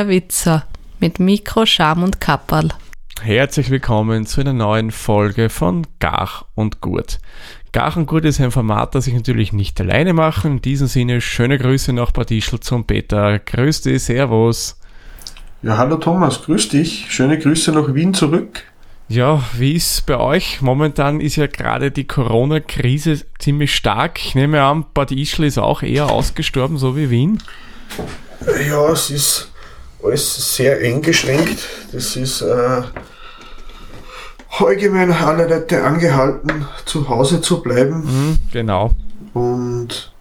der Witzer mit Mikro, Scham und Kapperl. Herzlich willkommen zu einer neuen Folge von Gach und Gut. Gach und Gut ist ein Format, das ich natürlich nicht alleine mache. In diesem Sinne schöne Grüße nach Bad Ischl zum Peter. Grüß dich, Servus. Ja, hallo Thomas, grüß dich. Schöne Grüße nach Wien zurück. Ja, wie ist bei euch? Momentan ist ja gerade die Corona-Krise ziemlich stark. Ich nehme an, Bad Ischl ist auch eher ausgestorben, so wie Wien. Ja, es ist alles sehr eingeschränkt. Das ist äh, allgemein alle Leute angehalten, zu Hause zu bleiben. Mhm, genau. Und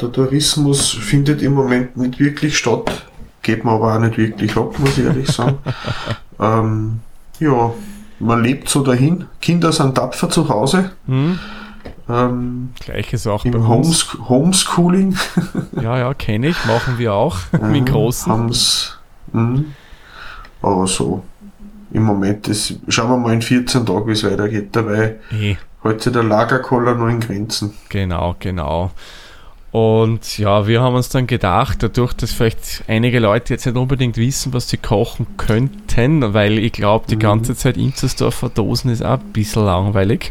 der Tourismus findet im Moment nicht wirklich statt. Geht mir aber auch nicht wirklich ab, muss ich ehrlich sagen. ähm, ja, man lebt so dahin. Kinder sind tapfer zu Hause. Mhm. Ähm, Gleiches auch bei Im uns. Homes Homeschooling. Ja, ja, kenne ich, machen wir auch mit Großen. Haben's, mhm. Aber so, im Moment, das, schauen wir mal in 14 Tagen, wie es weitergeht. Dabei hält sich der Lagerkoller nur in Grenzen. Genau, genau. Und ja, wir haben uns dann gedacht, dadurch, dass vielleicht einige Leute jetzt nicht unbedingt wissen, was sie kochen könnten, weil ich glaube, die Mhm. ganze Zeit Inzersdorfer Dosen ist auch ein bisschen langweilig.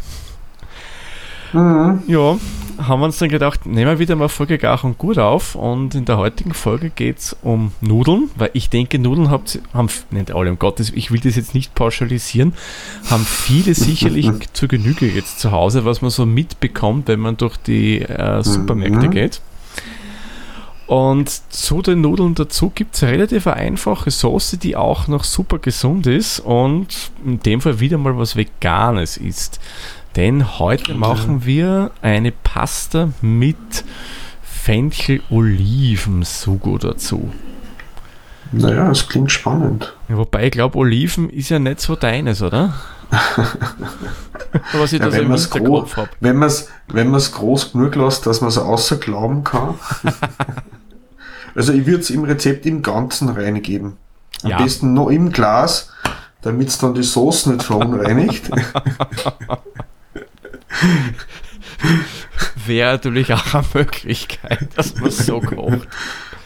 Mhm. Ja, haben wir uns dann gedacht, nehmen wir wieder mal Folge Gach und Gut auf und in der heutigen Folge geht es um Nudeln, weil ich denke, Nudeln habt, haben, nicht alle, um Gottes, ich will das jetzt nicht pauschalisieren, haben viele sicherlich zur Genüge jetzt zu Hause, was man so mitbekommt, wenn man durch die äh, Supermärkte Mhm. geht. Und zu den Nudeln dazu gibt es relativ einfache Soße, die auch noch super gesund ist und in dem Fall wieder mal was Veganes ist. Denn heute machen wir eine Pasta mit Fenchel-Oliven-Sugo dazu. Naja, es klingt spannend. Ja, Wobei ich glaube, Oliven ist ja nicht so deines, oder? was ich Ja, da so wenn im man es habe. wenn man's, wenn man's groß genug lässt, dass man es außer glauben kann. also ich würde es im Rezept im Ganzen reingeben. Am Ja. besten noch im Glas, damit es dann die Soße nicht verunreinigt. Wäre natürlich auch eine Möglichkeit, dass man so kocht.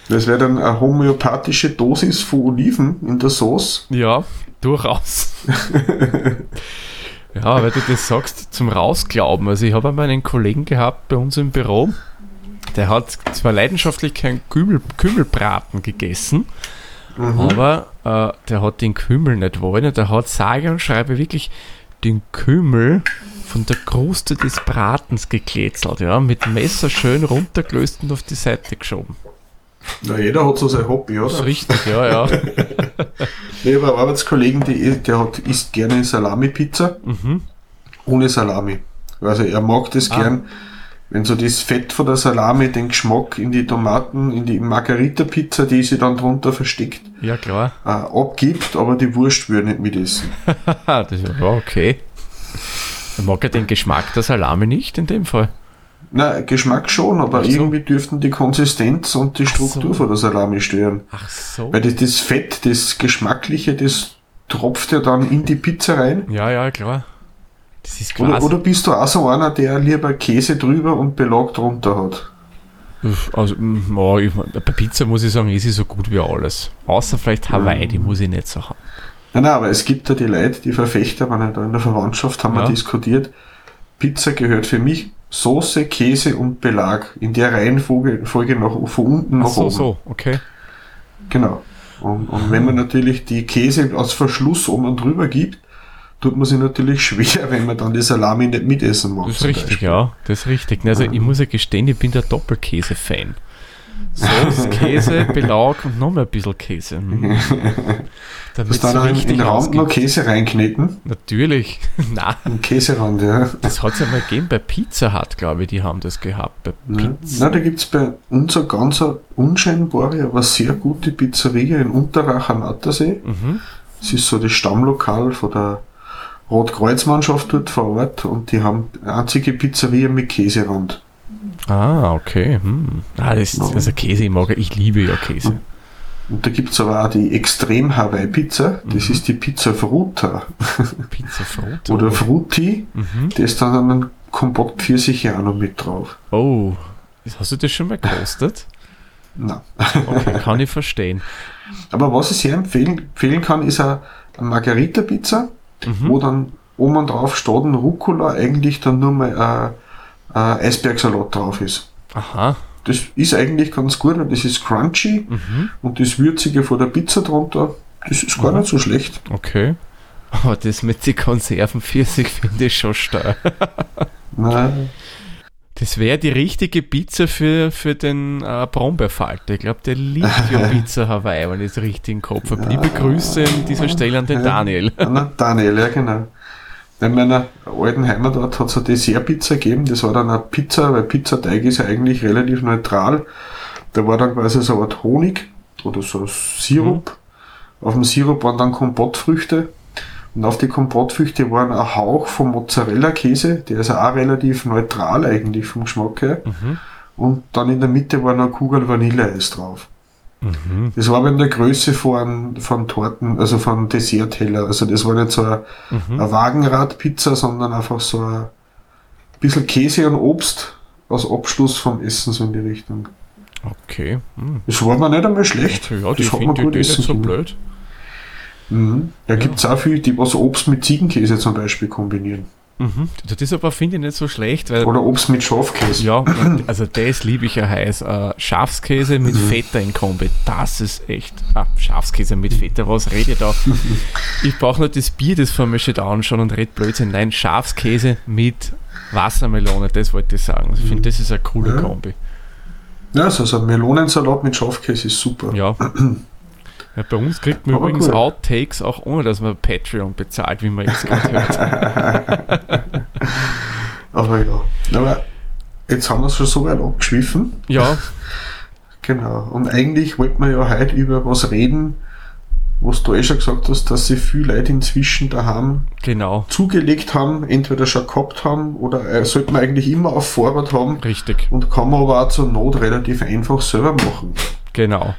Das wäre dann eine homöopathische Dosis von Oliven in der Sauce. Ja, durchaus. ja, weil du das sagst, zum Rausglauben. Also ich habe einmal einen Kollegen gehabt bei uns im Büro, der hat zwar leidenschaftlich keinen Kümmel, Kümmelbraten gegessen, aber äh, der hat den Kümmel nicht wollen. und Der hat sage und schreibe wirklich den Kümmel von der Kruste des Bratens gekletzelt, ja, mit Messer schön runtergelöst und auf die Seite geschoben. Na, jeder hat so sein Hobby, Das ist oder? richtig, ja, ja. Ich habe einen Arbeitskollegen, die, der hat, isst gerne Salami-Pizza Mhm. ohne Salami. Also er mag das Ah. gern, wenn so das Fett von der Salami den Geschmack in die Tomaten, in die Margarita-Pizza, die sie dann drunter versteckt, Ja, klar. äh, abgibt, aber die Wurst würde nicht mitessen. Das ist ja okay. Mag ja den Geschmack der Salami nicht in dem Fall. Na, Geschmack schon, aber so. irgendwie dürften die Konsistenz und die Struktur so. von der Salami stören. Ach so. Weil das, das Fett, das Geschmackliche, das tropft ja dann in die Pizza rein. Ja, ja, klar. Das ist Oder, quasi. oder bist du auch so einer, der lieber Käse drüber und Belag drunter hat? also, ja, ich, bei Pizza muss ich sagen, ist sie so gut wie alles. Außer vielleicht Hawaii, die muss ich nicht so haben. Nein, nein, aber es gibt ja die Leute, die Verfechter, ja da in der Verwandtschaft, haben Ja. wir diskutiert. Pizza gehört für mich Soße, Käse und Belag in der Reihenfolge Folge nach, von unten nach Ach so, oben. so, okay. Genau. Und, und wenn man natürlich die Käse als Verschluss oben und drüber gibt, tut man sich natürlich schwer, wenn man dann die Salami nicht mitessen mag. Das ist richtig, Beispiel. ja. Das ist richtig. Also, ich muss ja gestehen, ich bin der Doppelkäse-Fan. Soße, Käse, Belag und noch mal ein bisschen Käse. Mm. Damit Hast du so dann in, den Rand noch. Käse reinkneten? Natürlich. Na, Ein Käserand, ja. das hat es ja mal gegeben bei Pizza Hut, glaube ich, die haben das gehabt. Bei. Pizza. Na, da gibt's bei uns eine ganz unscheinbare, aber sehr gute Pizzeria in Unterrach am Attersee. Mhm. Es ist so das Stammlokal von der Rotkreuzmannschaft dort vor Ort und die haben eine einzige Pizzeria mit Käserand. Ah, okay. Hm. Ah, das, Ja. also Käse, ich mag, ich liebe ja Käse. Und da gibt's aber auch die Extrem Hawaii Pizza, das ist die Pizza Fruta Pizza Frut. oder Frutti, Mhm. da ist dann ein Kompott Pfirsiche auch noch mit drauf. Oh, hast du das schon mal gekostet? Na, Okay, kann ich verstehen. Aber was ich sehr empfehlen, empfehlen kann, ist eine, eine Margarita-Pizza, Mhm. wo dann oben drauf statt Rucola eigentlich dann nur mal ein, ein Eisbergsalat drauf ist. Aha. Das ist eigentlich ganz gut, weil das ist crunchy Mhm. und das Würzige von der Pizza drunter, das ist gar nicht so schlecht. Okay. Aber das mit den Konserven Pfirsich finde ich schon stark. Nein, Das wäre die richtige Pizza für, für den äh, Brombeerfalter. Ich glaube, der liebt ja Pizza Hawaii, wenn ich es richtig im Kopf habe. Liebe Grüße an dieser Stelle an den. Daniel. Na, Daniel, ja genau. In meiner alten Heimatort hat es eine Dessertpizza gegeben, das war dann eine Pizza, weil Pizzateig ist ja eigentlich relativ neutral. Da war dann quasi so eine Art Honig oder so Sirup. Auf dem Sirup waren dann Kompottfrüchte und auf die Kompottfrüchte waren ein Hauch vom Mozzarella-Käse, der ist auch relativ neutral eigentlich vom Geschmack her. Mhm. Und dann in der Mitte war noch eine Kugel Vanilleeis drauf. Mhm. Das war aber in der Größe von, von Torten, also von Dessertteller. Also das war nicht so eine, Mhm. eine Wagenradpizza, sondern einfach so ein bisschen Käse und Obst als Abschluss vom Essen so in die Richtung. Okay. Hm. Das war mir nicht einmal schlecht. Ja, die das hat man die gut nicht essen so können. blöd. Mhm. Da gibt's auch viele, die was Obst mit Ziegenkäse zum Beispiel kombinieren. Mhm. Das ist aber, finde ich, nicht so schlecht, Oder Obst mit Schafkäse. Ja, also das liebe ich ja heiß. Äh, Schafskäse mit Feta in Kombi, das ist echt. Ah, Schafskäse mit Feta, was rede ich da? Ich brauche nur das Bier, das vor mir steht anschauen und red Blödsinn. Nein, Schafskäse mit Wassermelone, das wollte ich sagen. Ich finde, das ist eine coole Ja. Kombi. Ja, also so ein Melonensalat mit Schafkäse ist super. Ja. ja bei uns kriegt man Aber übrigens cool. Outtakes auch ohne, dass man Patreon bezahlt, wie man jetzt gerade hört. Aber ja. Aber jetzt haben wir es schon so weit abgeschwiffen. Ja, Genau. Und eigentlich wollten wir ja heute über was reden, was du eh schon gesagt hast, dass sich viele Leute inzwischen daheim genau. zugelegt haben, entweder schon gehabt haben oder äh, sollte man eigentlich immer auf Vorrat haben Richtig. und kann man aber auch zur Not relativ einfach selber machen. Genau.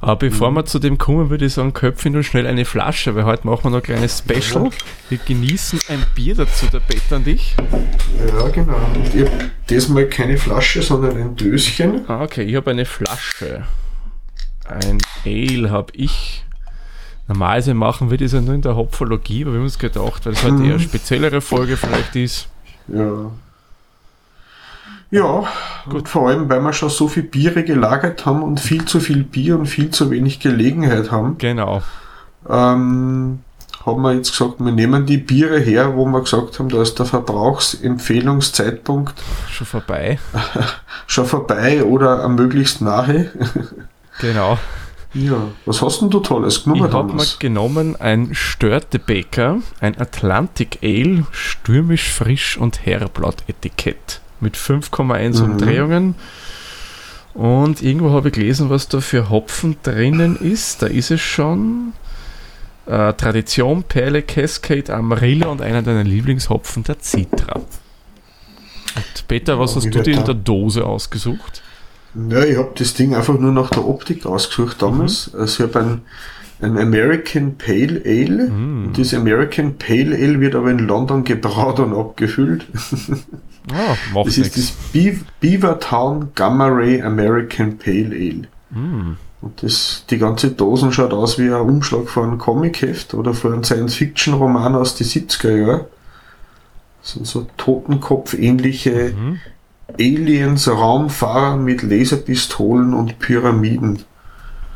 Aber Mhm. bevor wir zu dem kommen, würde ich sagen, köpfe nur schnell eine Flasche, weil heute machen wir noch ein kleines Special. Wir genießen ein Bier dazu, der Peter und ich. Ja, genau. Und ich hab diesmal keine Flasche, sondern ein Döschen. Ah, okay, ich habe eine Flasche. Ein Ale habe ich. Normalerweise machen wir das ja nur in der Hopfologie, aber wir haben uns gedacht, weil es heute Mhm. eher eine speziellere Folge vielleicht ist. Ja. Ja, gut. vor allem, weil wir schon so viel Biere gelagert haben und viel zu viel Bier und viel zu wenig Gelegenheit haben. Genau. ähm, haben wir jetzt gesagt, wir nehmen die Biere her, wo wir gesagt haben, da ist der Verbrauchsempfehlungszeitpunkt Schon vorbei. schon vorbei oder am möglichst nahe. Genau. ja, was hast denn du Tolles Ich genommen habe mal genommen ein Störtebeker, ein Atlantic Ale, stürmisch frisch und herrblatt Etikett mit 5,1 Mhm. Umdrehungen. Und irgendwo habe ich gelesen, was da für Hopfen drinnen ist. Da ist es schon. Äh, Tradition, Perle, Cascade, Amarillo und einer deiner Lieblingshopfen, der Citra. Und Peter, was Ja, hast du dir in der Dose ausgesucht? Ja, ich habe das Ding einfach nur nach der Optik ausgesucht damals. Mhm. Also ich habe ein, ein American Pale Ale. Mm. Das American Pale Ale wird aber in London gebraut und abgefüllt. Macht Das ist das nichts. Beav Beavertown Gamma Ray American Pale Ale. Mm. Und das, die ganze Dosen schaut aus wie ein Umschlag von einem Comicheft oder von einem Science-Fiction-Roman aus die 70er Jahren. Das sind so Totenkopf-ähnliche Mhm. Aliens, Raumfahrer mit Laserpistolen und Pyramiden.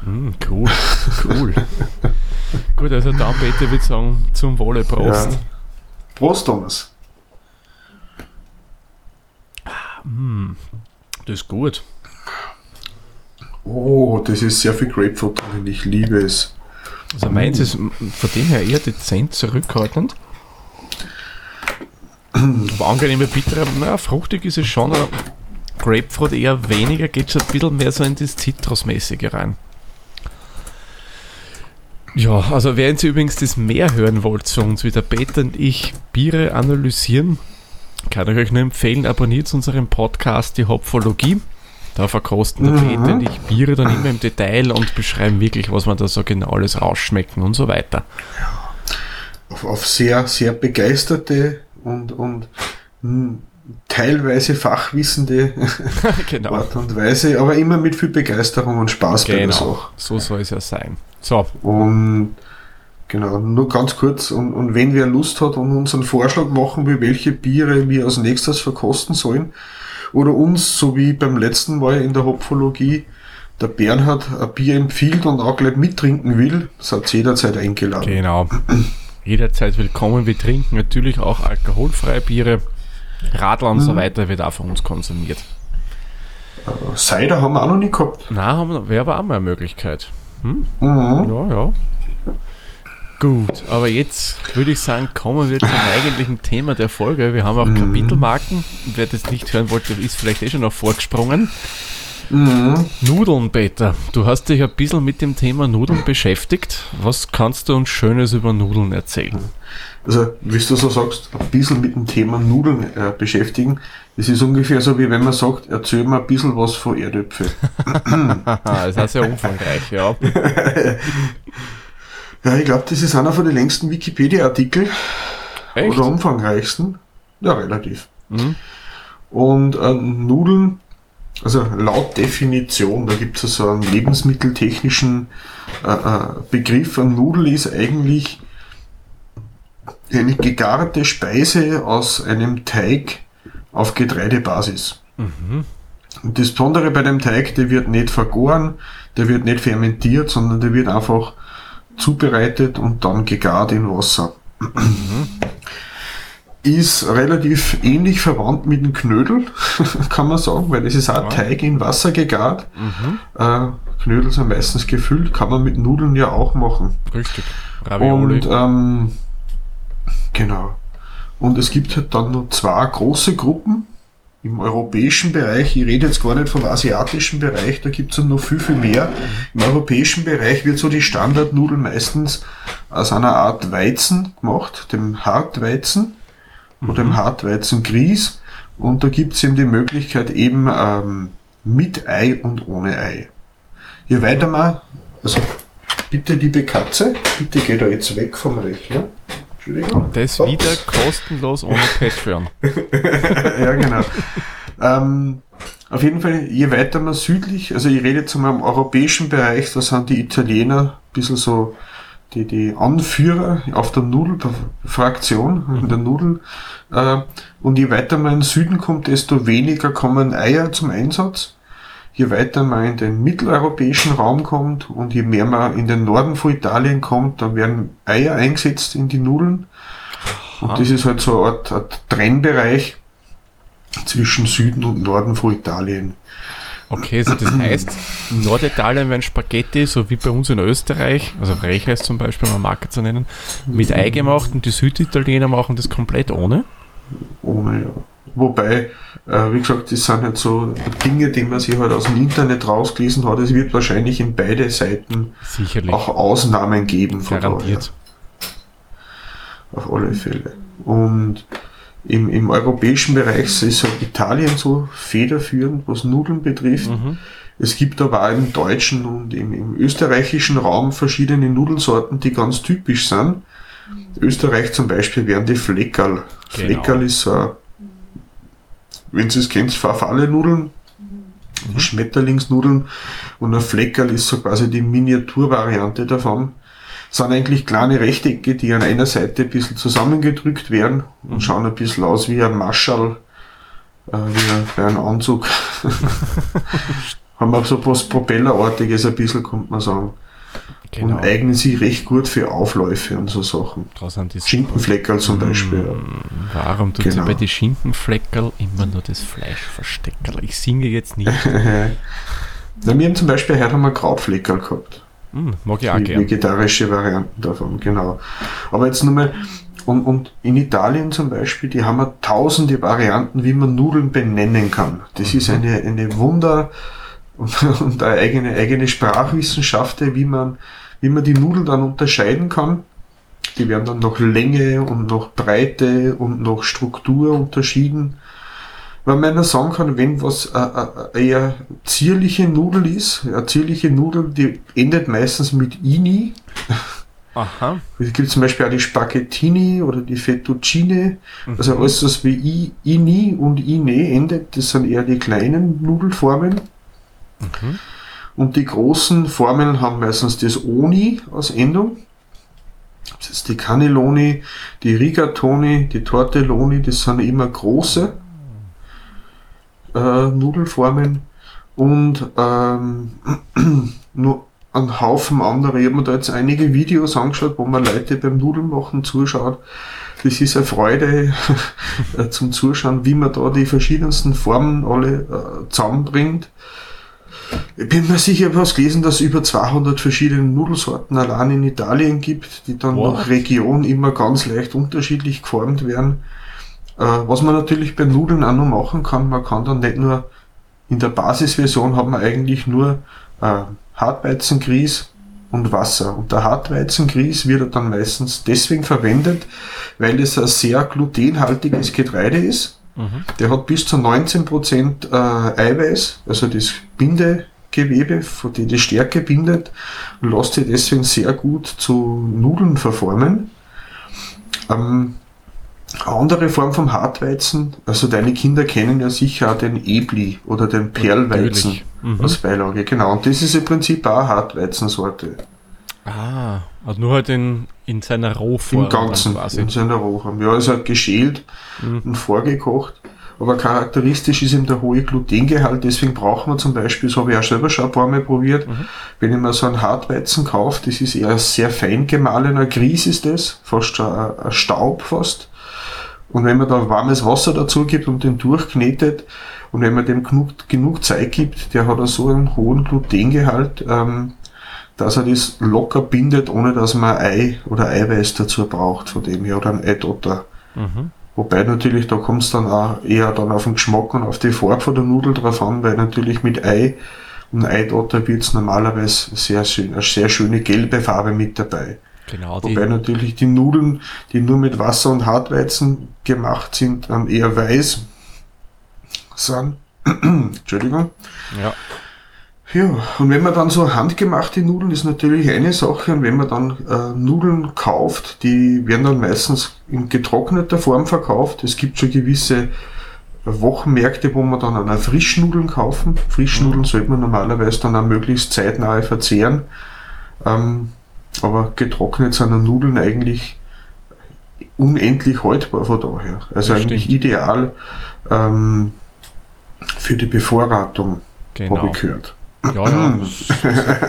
Mm, cool, cool. Gut, also dann Peter würde sagen, zum Wohle Prost. Ja. Prost, Thomas. Das ist gut. Oh, das ist sehr viel Grapefruit drin. Ich liebe es. Also meins ist von dem her eher dezent zurückhaltend. Aber angenehme bittere, na, fruchtig ist es schon, aber Grapefruit eher weniger, geht schon ein bisschen mehr so in das Zitrusmäßige rein. Ja, also wer jetzt übrigens das mehr hören wollt zu uns, wie der Peter und ich Biere analysieren, kann ich euch nur empfehlen, abonniert unseren Podcast, die Hopfologie. Da verkosten der Mhm. Peter und ich Biere dann immer im Detail und beschreiben wirklich, was man da so genau alles rausschmecken und so weiter. Auf, auf sehr, sehr begeisterte und, und hm, teilweise fachwissende genau. Art und Weise, aber immer mit viel Begeisterung und Spaß bei der Genau. Sache. So soll es ja sein. So, Und genau, nur ganz kurz, und, und wenn wer Lust hat und uns einen Vorschlag machen will, welche Biere wir als nächstes verkosten sollen, oder uns, so wie beim letzten Mal in der Hopfologie, der Bernhard ein Bier empfiehlt und auch gleich mittrinken will, seid jederzeit eingeladen. genau. Jederzeit willkommen. Wir trinken natürlich auch alkoholfreie Biere. Radler und so weiter wird auch von uns konsumiert. Cider haben wir auch noch nie gehabt. Wir- wäre aber auch mal eine Möglichkeit. Hm? Mhm. Ja, ja. Gut, aber jetzt würde ich sagen, kommen wir zum eigentlichen Thema der Folge. Wir haben auch Kapitelmarken. Wer das nicht hören wollte, ist vielleicht eh schon noch vorgesprungen. Mhm. Nudeln, Peter. Du hast dich ein bisschen mit dem Thema Nudeln beschäftigt. Was kannst du uns Schönes über Nudeln erzählen? Also, wie du so sagst, ein bisschen mit dem Thema Nudeln äh, beschäftigen. Das ist ungefähr so, wie wenn man sagt, erzähl mir ein bisschen was von Erdöpfel. Haha, das heißt ja umfangreich, ja. Ja, ich glaube, das ist einer von den längsten Wikipedia-Artikel Echt? oder umfangreichsten. Ja, relativ. Mhm. Und äh, Nudeln, also laut Definition, da gibt es so einen lebensmitteltechnischen äh, äh, Begriff, ein Nudel ist eigentlich eine gegarte Speise aus einem Teig auf Getreidebasis. Und das Besondere bei dem Teig, der wird nicht vergoren, der wird nicht fermentiert, sondern der wird einfach zubereitet und dann gegart in Wasser. Ist relativ ähnlich verwandt mit dem Knödel, kann man sagen, weil das ist auch Teig in Wasser gegart. Äh, Knödel sind meistens gefüllt, kann man mit Nudeln ja auch machen. Richtig. Ravioli. Und ähm, genau. Und es gibt halt dann noch zwei große Gruppen im europäischen Bereich. Ich rede jetzt gar nicht vom asiatischen Bereich, da gibt es noch viel, viel mehr. Im europäischen Bereich wird so die Standardnudel meistens aus einer Art Weizen gemacht, dem Hartweizen oder dem Hartweizengrieß. Und da gibt es eben die Möglichkeit eben ähm, mit Ei und ohne Ei. Je weiter man, also bitte liebe Katze, bitte geh da jetzt weg vom Rechner. Entschuldigung. das So. wieder kostenlos ohne Patreon. ja, genau. ähm, auf jeden Fall, je weiter man südlich, also ich rede jetzt mal im europäischen Bereich, da sind die Italiener ein bisschen so die, die Anführer auf der Nudelfraktion, in der Nudel. Äh, und je weiter man in den Süden kommt, desto weniger kommen Eier zum Einsatz. Je weiter man in den mitteleuropäischen Raum kommt und je mehr man in den Norden von Italien kommt, dann werden Eier eingesetzt in die Nudeln. Und das ist halt so eine Art, Art Trennbereich zwischen Süden und Norden von Italien. Okay, also das heißt, in Norditalien werden Spaghetti, so wie bei uns in Österreich, also Reichreis zum Beispiel, um eine Marke zu nennen, mit Ei gemacht und die Süditaliener machen das komplett ohne. Ohne, ja. Wobei, äh, wie gesagt, das sind halt so Dinge, die man sich halt aus dem Internet rausgelesen hat. Es wird wahrscheinlich in beide Seiten Sicherlich. auch Ausnahmen geben. Von Garantiert. daher. Auf alle Fälle. Und im, im europäischen Bereich ist halt Italien so federführend, was Nudeln betrifft. Mhm. Es gibt aber auch im deutschen und im, im österreichischen Raum verschiedene Nudelsorten, die ganz typisch sind. Österreich zum Beispiel wären die Fleckerl. Genau. Fleckerl ist so, ein- wenn Sie es kennt, Farfalle-Nudeln, Schmetterlingsnudeln und ein Fleckerl ist so quasi die Miniaturvariante davon. Sind eigentlich kleine Rechtecke, die an einer Seite ein bisschen zusammengedrückt werden und schauen ein bisschen aus wie ein Maschall, äh, wie ein, bei einem Anzug. Haben auch so was Propellerartiges ein bisschen, könnte man sagen. Genau. Und eignen sich recht gut für Aufläufe und so Sachen. Schinkenfleckerl zum Beispiel. Warum tut Genau. sie bei den Schinkenfleckerl immer nur das Fleischversteckerl? Ich singe jetzt nicht. Na, wir haben zum Beispiel heute wir Krautfleckerl gehabt. Hm, mag ich auch Die gern. vegetarische Varianten davon, genau. Aber jetzt nur mal, und, und in Italien zum Beispiel, die haben ja tausende Varianten, wie man Nudeln benennen kann. Das ist eine, eine Wunder und, und eine eigene, eigene Sprachwissenschaft, wie man, wie man die Nudeln dann unterscheiden kann. Die werden dann nach Länge und nach Breite und nach Struktur unterschieden. Weil man ja sagen kann, wenn was äh, äh, eher zierliche Nudel ist, eine zierliche Nudel, die endet meistens mit Ini. Aha. Es gibt zum Beispiel auch die Spaghettini oder die Fettuccine. Also Mhm. alles, was wie I, Ini und Ine endet, das sind eher die kleinen Nudelformen. Mhm. Und die großen Formeln haben meistens das Oni als Endung. Das ist die Cannelloni, die Rigatoni, die Tortelloni, das sind immer große äh, Nudelformen. Und ähm, nur ein Haufen andere. Ich habe mir da jetzt einige Videos angeschaut, wo man Leute beim Nudeln machen zuschaut. Das ist eine Freude äh, zum Zuschauen, wie man da die verschiedensten Formen alle äh, zusammenbringt. Ich bin mir sicher, ich habe was gelesen, dass es über 200 verschiedene Nudelsorten allein in Italien gibt, die dann What? nach Region immer ganz leicht unterschiedlich geformt werden. Äh, was man natürlich bei Nudeln auch noch machen kann, man kann dann nicht nur in der Basisversion hat man eigentlich nur äh, Hartweizengrieß und Wasser. Und der Hartweizengrieß wird dann meistens deswegen verwendet, weil es ein sehr glutenhaltiges Getreide ist. Mhm. Der hat bis zu 19% äh, Eiweiß, also das Bindegewebe, von dem die Stärke bindet, und lässt sich deswegen sehr gut zu Nudeln verformen. Ähm, andere Form vom Hartweizen, also deine Kinder kennen ja sicher auch den Ebli oder den Perlweizen. Mhm. als Beilage, genau. Und das ist im Prinzip auch eine Hartweizensorte. Ah, also nur halt in, in seiner Rohform. Im Ganzen, quasi. in seiner Rohform. Ja, ist halt geschält Mhm. und vorgekocht. Aber charakteristisch ist eben der hohe Glutengehalt, deswegen brauchen wir zum Beispiel, das habe ich auch selber schon ein paar Mal probiert, Mhm. wenn ich mir so einen Hartweizen kaufe, das ist eher sehr fein gemahlener Grieß ist das, fast ein, ein Staub fast. Und wenn man da warmes Wasser dazu gibt und den durchknetet und wenn man dem genug, genug Zeit gibt, der hat auch so einen hohen Glutengehalt, ähm, dass er das locker bindet, ohne dass man Ei oder Eiweiß dazu braucht, von dem her, oder ein Eidotter. Mhm. Wobei natürlich, da kommt es dann auch eher dann auf den Geschmack und auf die Farbe von der Nudel drauf an, weil natürlich mit Ei und Eidotter wird es normalerweise sehr schön, eine sehr schöne gelbe Farbe mit dabei. Genau, Wobei natürlich die Nudeln, die nur mit Wasser und Hartweizen gemacht sind, dann eher weiß sind. Entschuldigung. ja. Ja, und wenn man dann so handgemachte Nudeln ist natürlich eine Sache und wenn man dann äh, Nudeln kauft, die werden dann meistens in getrockneter Form verkauft. Es gibt schon gewisse Wochenmärkte, wo man dann auch Frischnudeln kaufen. Frischnudeln sollte man normalerweise dann auch möglichst zeitnah verzehren. Ähm, aber getrocknet sind dann Nudeln eigentlich unendlich haltbar von daher. Also Das eigentlich stimmt. ideal ähm, für die Bevorratung, habe Genau. ich gehört. Ja, ja,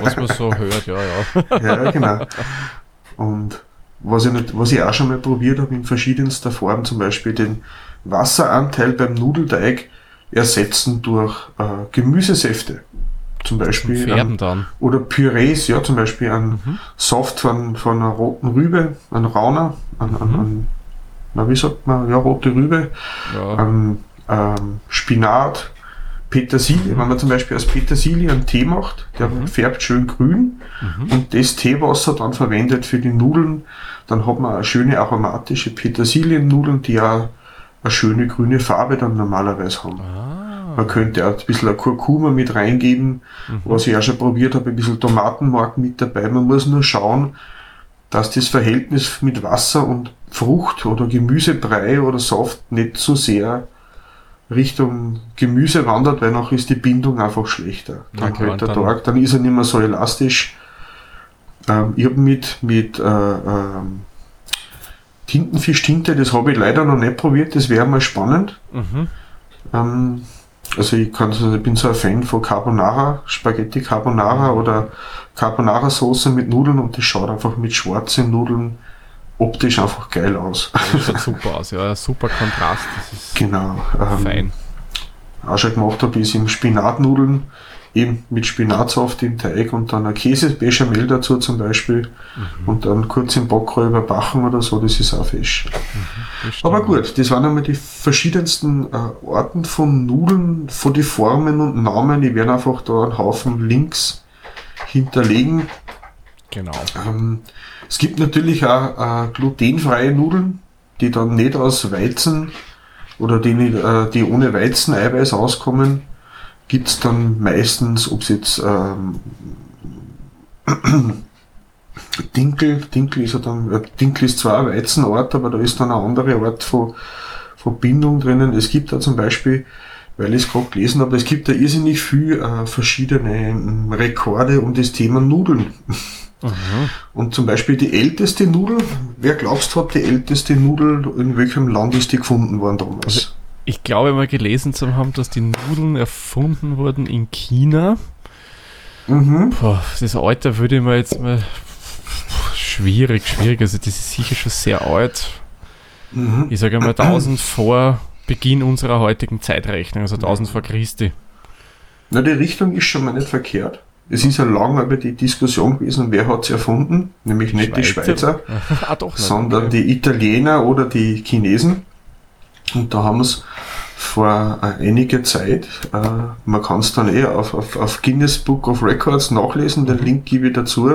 was man so hört, ja, ja. Ja, genau. Und was ich, nicht, was ich auch schon mal probiert habe in verschiedenster Form, zum Beispiel den Wasseranteil beim Nudelteig ersetzen durch äh, Gemüsesäfte. Zum Beispiel Färben an, dann. oder Pürees, ja, zum Beispiel ein Mhm. Soft von, von einer roten Rübe, ein Rauner, ein, ein, Mhm. ein, na, wie sagt man, ja, rote Rübe, Ja. ähm, ähm, Spinat, Petersilie, wenn man zum Beispiel aus Petersilie einen Tee macht, der Mhm. färbt schön grün Mhm. und das Teewasser dann verwendet für die Nudeln, dann hat man eine schöne aromatische Petersiliennudeln, die auch eine schöne grüne Farbe dann normalerweise haben. Ah. Man könnte auch ein bisschen Kurkuma mit reingeben, Mhm. was ich auch schon probiert habe, ein bisschen Tomatenmark mit dabei. Man muss nur schauen, dass das Verhältnis mit Wasser und Frucht oder Gemüsebrei oder Saft nicht so sehr Richtung Gemüse wandert, weil noch ist die Bindung einfach schlechter. Dann hält der dann- Tag, dann ist er nicht mehr so elastisch. Ähm, ich habe mit, mit äh, ähm, Tintenfischtinte, das habe ich leider noch nicht probiert, das wäre mal spannend. Mhm. Ähm, also ich, kann, so- ich bin so ein Fan von Carbonara, Spaghetti Carbonara oder Carbonara Soße mit Nudeln und das schaut einfach mit schwarzen Nudeln optisch einfach geil aus. Das schaut super aus, ja. Super Kontrast, das ist genau. Ähm, fein. Auch schon gemacht habe ich im Spinatnudeln, eben mit Spinatsaft im Teig und dann ein Käsebechamel dazu zum Beispiel Mhm. und dann kurz im Backofen überbacken oder so, das ist auch fesch. Stimmt. Aber gut, das waren einmal die verschiedensten äh, Arten von Nudeln, von die Formen und Namen. Ich werde einfach da einen Haufen Links hinterlegen. Genau. Ähm, es gibt natürlich auch äh, glutenfreie Nudeln, die dann nicht aus Weizen oder die, äh, die ohne Weizeneiweiß auskommen. Gibt es dann meistens, ob es jetzt ähm, Dinkel, Dinkel ist ja dann, äh, Dinkel ist zwar ein Weizenort, aber da ist dann eine andere Art von, von Bindung drinnen. Es gibt da zum Beispiel, weil ich es gerade gelesen habe, es gibt da irrsinnig viel äh, verschiedene ähm, Rekorde um das Thema Nudeln. Mhm. Und zum Beispiel die älteste Nudel, wer glaubst du hat die älteste Nudel, in welchem Land ist die gefunden worden damals? Also ich glaube mal gelesen zu haben, dass die Nudeln erfunden wurden in China. Mhm. Boah, das Alter würde ich mir jetzt mal schwierig, schwierig. Also das ist sicher schon sehr alt. Mhm. Ich sage mal 1000 vor Beginn unserer heutigen Zeitrechnung, also 1000 vor Christi. Na, die Richtung ist schon mal nicht verkehrt. Es ist ja lange über die Diskussion gewesen, wer hat es erfunden, nämlich nicht Schweizer. die Schweizer, ah, doch, sondern die Italiener oder die Chinesen. Und da haben es vor äh, einiger Zeit, äh, man kann es dann eh auf, auf, auf Guinness Book of Records nachlesen, den mhm. Link gebe ich dazu,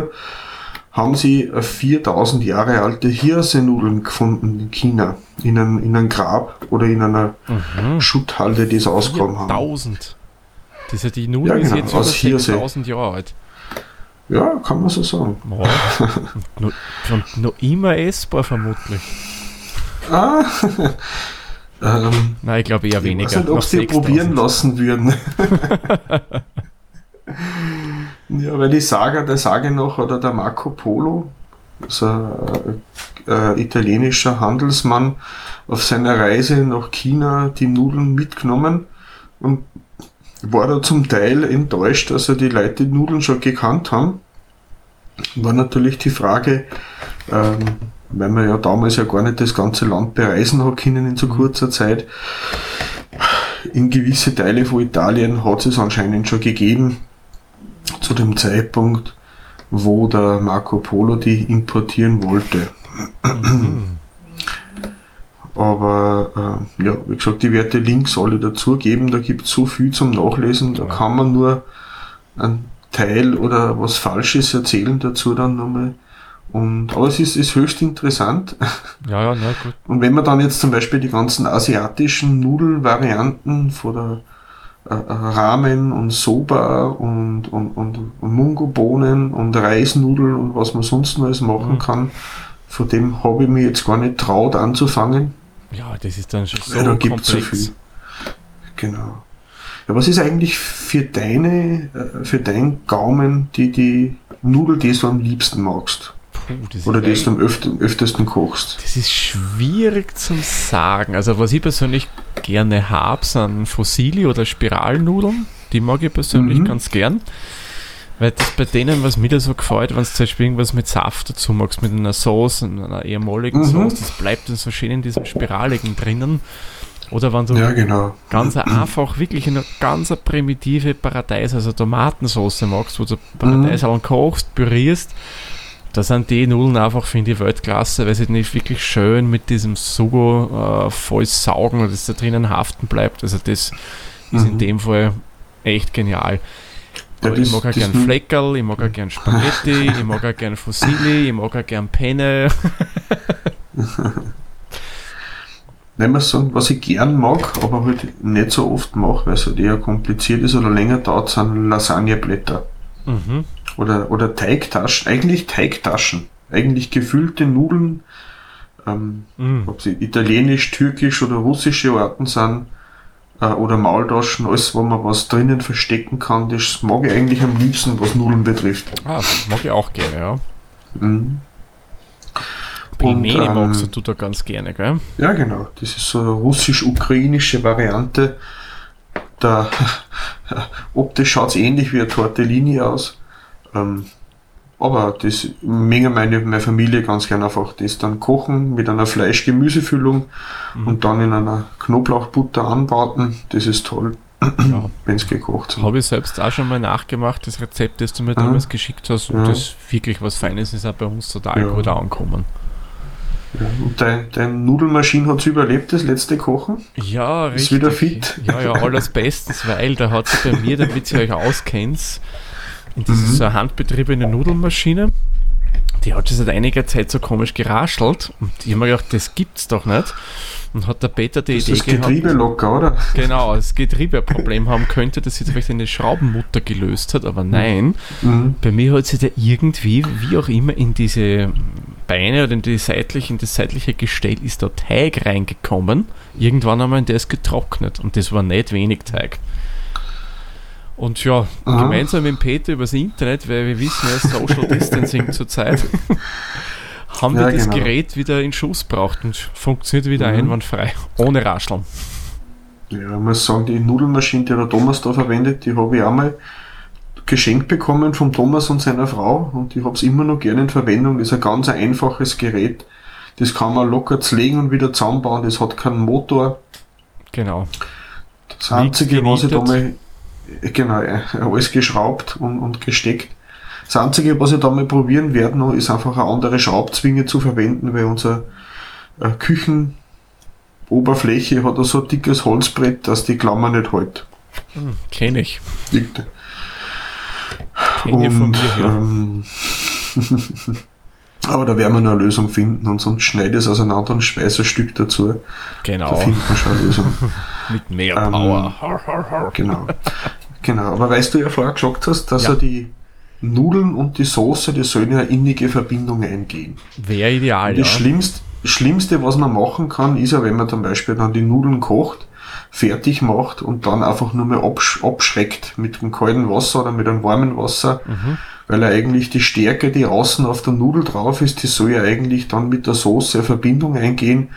haben sie 4000 Jahre alte Hirsenudeln gefunden in China, in einem, in einem Grab oder in einer mhm. Schutthalde, die es ausgekommen haben. 1000? Das ist ja die Nudel ja, genau, ist jetzt aus über 6000 Jahre alt. Ja, kann man so sagen. Oh, noch, noch immer essbar vermutlich. Ah, ähm, Nein, ich glaube eher weniger. Ich weiß nicht, ob sie probieren lassen würden. ja, weil die Saga, der Sage noch, oder der Marco Polo, also ein äh, italienischer Handelsmann, auf seiner Reise nach China die Nudeln mitgenommen und war da zum Teil enttäuscht, dass er die Leute die Nudeln schon gekannt haben. War natürlich die Frage, ähm, weil man ja damals ja gar nicht das ganze Land bereisen hat können in so mhm. kurzer Zeit. In gewisse Teile von Italien hat es anscheinend schon gegeben, zu dem Zeitpunkt, wo der Marco Polo die importieren wollte. Mhm. Aber äh, ja, wie gesagt, die werde Links alle dazugeben, da gibt es so viel zum Nachlesen, da kann man nur ein Teil oder was Falsches erzählen dazu dann nochmal. Und, aber es ist, ist höchst interessant. Ja, ja, na gut. Und wenn man dann jetzt zum Beispiel die ganzen asiatischen Nudelvarianten von der äh, äh, Ramen und Soba und, und, und, und Mungo-Bohnen und Reisnudeln und was man sonst noch alles machen mhm. kann, von dem habe ich mir jetzt gar nicht traut anzufangen. Ja, das ist dann schon so ja, da komplex. So viel. Genau. Ja, was ist eigentlich für deine, äh, für deinen Gaumen die, die Nudel, die du am liebsten magst? Puh, Oder das du am öfter, öftesten kochst? Das ist schwierig zu sagen. Also was ich persönlich gerne habe, sind Fossili oder Spiralnudeln. Die mag ich persönlich mhm. ganz gern. Weil das bei denen, was mir da so gefällt, wenn du zum Beispiel irgendwas mit Saft dazu magst, mit einer Sauce, einer eher molligen mhm. Sauce, das bleibt dann so schön in diesem Spiraligen drinnen. Oder wenn du ja, genau. ganz einfach, wirklich eine ganz primitive Paradeis, also Tomatensauce magst, wo du Paradeis mhm. kochst, pürierst, da sind die Nudeln einfach, finde ich, Weltklasse, weil sie nicht wirklich schön mit diesem Sugo äh, voll saugen, dass da drinnen haften bleibt. Also das ist in mhm. dem Fall echt genial. Ja, ich mag auch gern Fleckerl, ich mag auch gern Spaghetti, ich mag auch gern Fossili, ich mag auch gern Penne. Wenn man sagen, was ich gern mag, aber halt nicht so oft mache, weil es halt eher kompliziert ist oder länger dauert, sind Lasagneblätter. Mhm. Oder, oder Teigtaschen, eigentlich Teigtaschen, eigentlich gefüllte Nudeln, ähm, mhm. ob sie italienisch, türkisch oder russische Arten sind, äh, oder Maultaschen, alles, wo man was drinnen verstecken kann, das mag ich eigentlich am liebsten, was Nudeln betrifft. Ah, das mag ich auch gerne, ja. Mhm. Pelmeni ähm, magst du da ganz gerne, gell? Ja, genau. Das ist so eine russisch-ukrainische Variante. Da, optisch schaut es ähnlich wie eine Tortellini aus. Ähm, aber das mengen meine, meine Familie ganz gerne einfach das dann kochen mit einer Fleisch-Gemüsefüllung mhm. und dann in einer Knoblauchbutter anbraten. Das ist toll, ja. wenn es gekocht ist. Habe ich selbst auch schon mal nachgemacht, das Rezept, das du mir damals mhm. geschickt hast. Und ja. das wirklich was Feines ist auch bei uns total ja. gut angekommen. Ja, und dein, dein Nudelmaschine hat es überlebt, das letzte Kochen? Ja, richtig. Ist wieder fit? Ja, ja, alles bestens, weil da hat sich bei mir, damit ihr euch auskennt, und das mhm. ist so eine handbetriebene Nudelmaschine die hat schon seit einiger Zeit so komisch geraschelt und ich habe mir gedacht, das gibt's doch nicht. Und hat der Peter die Das Idee ist das Getriebe gehabt, locker, oder? genau, das Getriebe ein Problem haben könnte, dass sie vielleicht eine Schraubenmutter gelöst hat, aber nein, Mhm. bei mir hat sie da irgendwie, wie auch immer, in diese Beine oder in, die seitliche, in das seitliche Gestell ist da Teig reingekommen. Irgendwann einmal, der ist getrocknet und das war nicht wenig Teig. Und ja, Aha. gemeinsam mit Peter übers Internet, weil wir wissen ja Social Distancing zurzeit, haben wir Ja, das genau. Gerät wieder in Schuss braucht und funktioniert wieder Mhm. einwandfrei, ohne Rascheln. Ja, ich muss sagen, die Nudelmaschine, die der Thomas da verwendet, die habe ich einmal geschenkt bekommen vom Thomas und seiner Frau und ich habe es immer noch gerne in Verwendung. Das ist ein ganz einfaches Gerät. Das kann man locker zlegen und wieder zusammenbauen. Das hat keinen Motor. Genau. Das Einzige, was ich da mal, genau, alles geschraubt und, und gesteckt. Das Einzige, was ich da mal probieren werde noch, ist einfach eine andere Schraubzwinge zu verwenden, weil unser äh, Küchenoberfläche hat so ein dickes Holzbrett, dass die Klammer nicht hält. Hm, Kenne ich. Kenne ich Und, mir her. ähm, aber da werden wir noch eine Lösung finden und sonst schneide es auseinander und speise ein Stück dazu. Da Genau. finden wir schon eine Lösung. Mit mehr Ähm, Power. Har. Genau. Genau. Aber weißt du ja vorher gesagt hast, dass Ja. ja die Nudeln und die Soße, die sollen ja eine innige Verbindung eingehen. Wäre ideal, Und ja. das Schlimmste, Schlimmste, was man machen kann, ist ja, wenn man zum Beispiel dann die Nudeln kocht, fertig macht und dann einfach nur mehr absch abschreckt mit dem kalten Wasser oder mit einem warmen Wasser, Mhm. weil er eigentlich die Stärke, die außen auf der Nudel drauf ist, die soll ja eigentlich dann mit der Soße Verbindung eingehen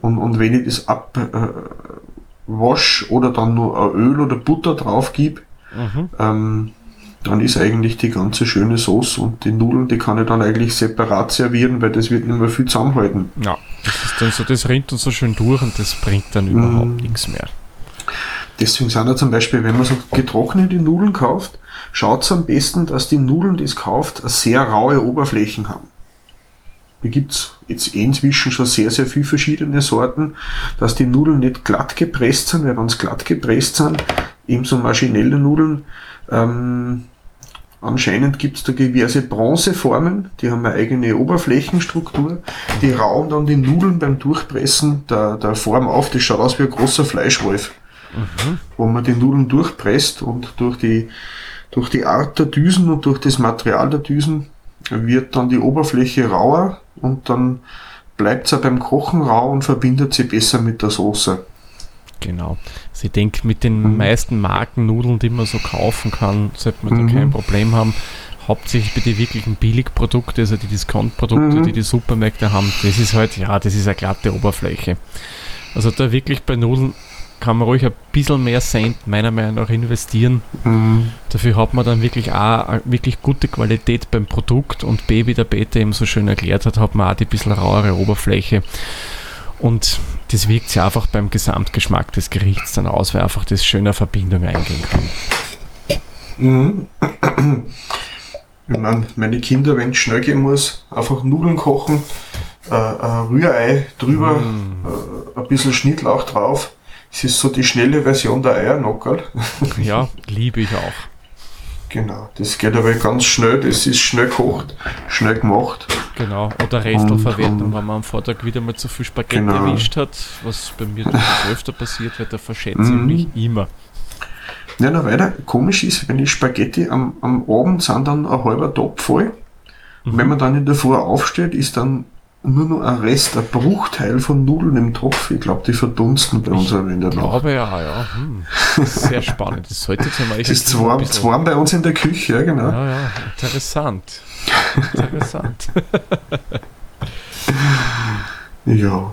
und, und wenn ich das ab äh, wasch oder dann nur Öl oder Butter drauf gebe, Mhm. ähm, dann ist eigentlich die ganze schöne Soße und die Nudeln, die kann ich dann eigentlich separat servieren, weil das wird nicht mehr viel zusammenhalten. Ja, das ist dann so, das rinnt dann so schön durch und das bringt dann Mhm. überhaupt nichts mehr. Deswegen sind ja zum Beispiel, wenn man so getrocknete Nudeln kauft, schaut am besten, dass die Nudeln, die es kauft, sehr raue Oberflächen haben. Da gibt's jetzt inzwischen schon sehr, sehr viele verschiedene Sorten, dass die Nudeln nicht glatt gepresst sind, weil wenn sie glatt gepresst sind, eben so maschinelle Nudeln, ähm, anscheinend gibt's da diverse Bronzeformen, die haben eine eigene Oberflächenstruktur, die rauen dann die Nudeln beim Durchpressen der, der Form auf, das schaut aus wie ein großer Fleischwolf wo man die Nudeln durchpresst und durch die, durch die Art der Düsen und durch das Material der Düsen wird dann die Oberfläche rauer und dann bleibt sie beim Kochen rau und verbindet sie besser mit der Soße. Genau. Also ich denke, mit den Mhm. meisten Markennudeln, die man so kaufen kann, sollte man Mhm. da kein Problem haben. Hauptsächlich bei den wirklichen Billigprodukten, also die Discount-Produkte, Mhm. die die Supermärkte haben, das ist halt, ja, das ist eine glatte Oberfläche. Also da wirklich bei Nudeln kann man ruhig ein bisschen mehr Cent meiner Meinung nach investieren. Mhm. Dafür hat man dann wirklich A, eine wirklich gute Qualität beim Produkt und B, wie der Peter eben so schön erklärt hat, hat man auch die bisschen rauere Oberfläche. Und das wirkt sich einfach beim Gesamtgeschmack des Gerichts dann aus, weil einfach das schöne Verbindung eingehen kann. Mhm. Ich mein, meine Kinder, wenn es schnell gehen muss, einfach Nudeln kochen, äh, ein Rührei drüber, Mm. äh, ein bisschen Schnittlauch drauf. Es ist so die schnelle Version der Eiernockerl. Ja, liebe ich auch. Genau, das geht aber ganz schnell, das ist schnell gekocht, schnell gemacht. Genau. Oder Restelverwertung, wenn man am Vortag wieder mal zu viel Spaghetti Genau. erwischt hat, was bei mir öfter passiert, weil da verschätze ich Mhm. mich immer. Ja, noch weiter, komisch ist, wenn die Spaghetti am, am Abend sind dann ein halber Topf voll. Und wenn man dann in der Früh aufsteht, ist dann nur noch ein Rest, ein Bruchteil von Nudeln im Topf. Ich glaube, die verdunsten bei uns in der Ich Nacht. glaube ja, ja. Hm. Das sehr spannend. Das sollte zum Das Beispiel ist warm, warm bei uns in der Küche, ja genau. Ja, ja, interessant. Interessant. Ja.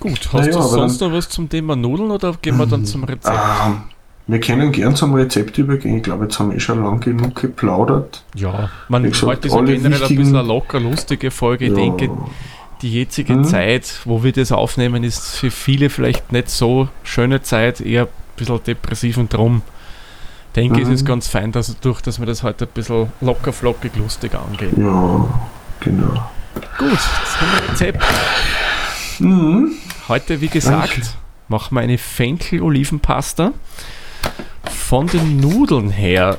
Gut, hast Na ja, du sonst noch was zum Thema Nudeln oder gehen wir dann zum Rezept? Ähm, wir können gern zum Rezept übergehen. Ich glaube, jetzt haben wir eh schon lang genug geplaudert. Ja, man gesagt, heute ist generell ein wichtigen- bisschen eine locker lustige Folge. Ich Ja. denke, die jetzige Mhm. Zeit, wo wir das aufnehmen, ist für viele vielleicht nicht so schöne Zeit, eher ein bisschen depressiv und drum denke ich, Mhm. es ist ganz fein, dass durch, dass wir das heute ein bisschen locker, flockig, lustig angehen. Ja, genau. Gut, haben wir Rezept. Mhm. Heute, wie gesagt, Danke. machen wir eine Fenchel-Olivenpasta. Von den Nudeln her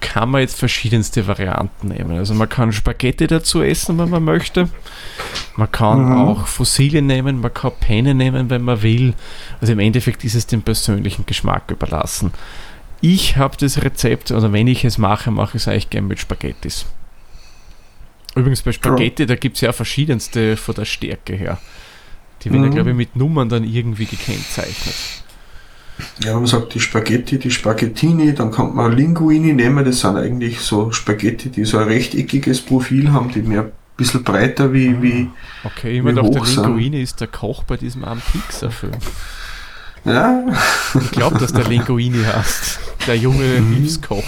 kann man jetzt verschiedenste Varianten nehmen. Also man kann Spaghetti dazu essen, wenn man möchte. Man kann mhm. auch Fossilien nehmen, man kann Penne nehmen, wenn man will. Also im Endeffekt ist es dem persönlichen Geschmack überlassen. Ich habe das Rezept, oder wenn ich es mache, mache ich es eigentlich gerne mit Spaghettis. Übrigens bei Spaghetti, da gibt es ja verschiedenste von der Stärke her. Die werden mhm. ja, glaube ich, mit Nummern dann irgendwie gekennzeichnet. Ja, man sagt die Spaghetti, die Spaghettini, dann kann man Linguini nehmen, das sind eigentlich so Spaghetti, die so ein rechteckiges Profil haben, die mehr ein bisschen breiter wie, ah, wie Okay, ich meine, der Linguini ist der Koch bei diesem armen Pixar-Film. Ja. Ich glaube, dass der Linguini heißt. Der junge mhm. Hilfskoch.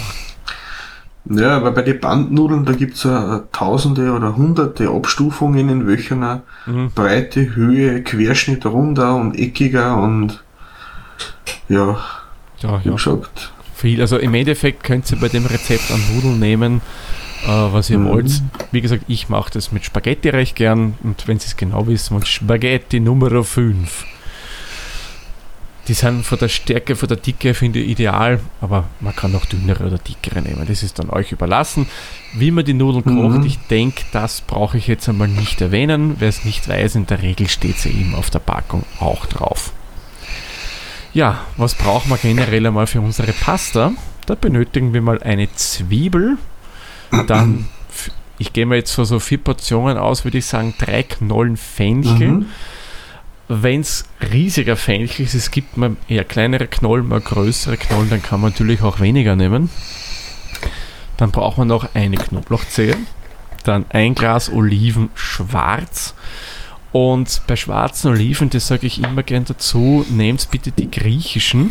Ja, aber bei den Bandnudeln, da gibt's ja tausende oder hunderte Abstufungen, in welcher mhm. Breite, Höhe, Querschnitt runter und eckiger und ja, ja, ja. gesagt. Viel, also im Endeffekt könnt ihr bei dem Rezept an Nudeln nehmen, äh, was ihr mhm. wollt. Wie gesagt, ich mache das mit Spaghetti recht gern und wenn Sie es genau wissen, Spaghetti Nummer 5 die sind von der Stärke, von der Dicke, finde ich ideal, aber man kann auch dünnere oder dickere nehmen. Das ist dann euch überlassen. Wie man die Nudeln mhm. kocht, ich denke, das brauche ich jetzt einmal nicht erwähnen. Wer es nicht weiß, in der Regel steht sie eben auf der Packung auch drauf. Ja, was brauchen wir generell einmal für unsere Pasta? Da benötigen wir mal eine Zwiebel, dann, ich gehe mal jetzt für so vier Portionen aus, würde ich sagen, drei Knollen Fenchel. Mhm wenn es riesiger Fenchel ist, es gibt mal eher kleinere Knollen, mal größere Knollen, dann kann man natürlich auch weniger nehmen. Dann braucht man noch eine Knoblauchzehe, dann ein Glas Oliven schwarz. Und bei schwarzen Oliven, das sage ich immer gern dazu, nehmt bitte die griechischen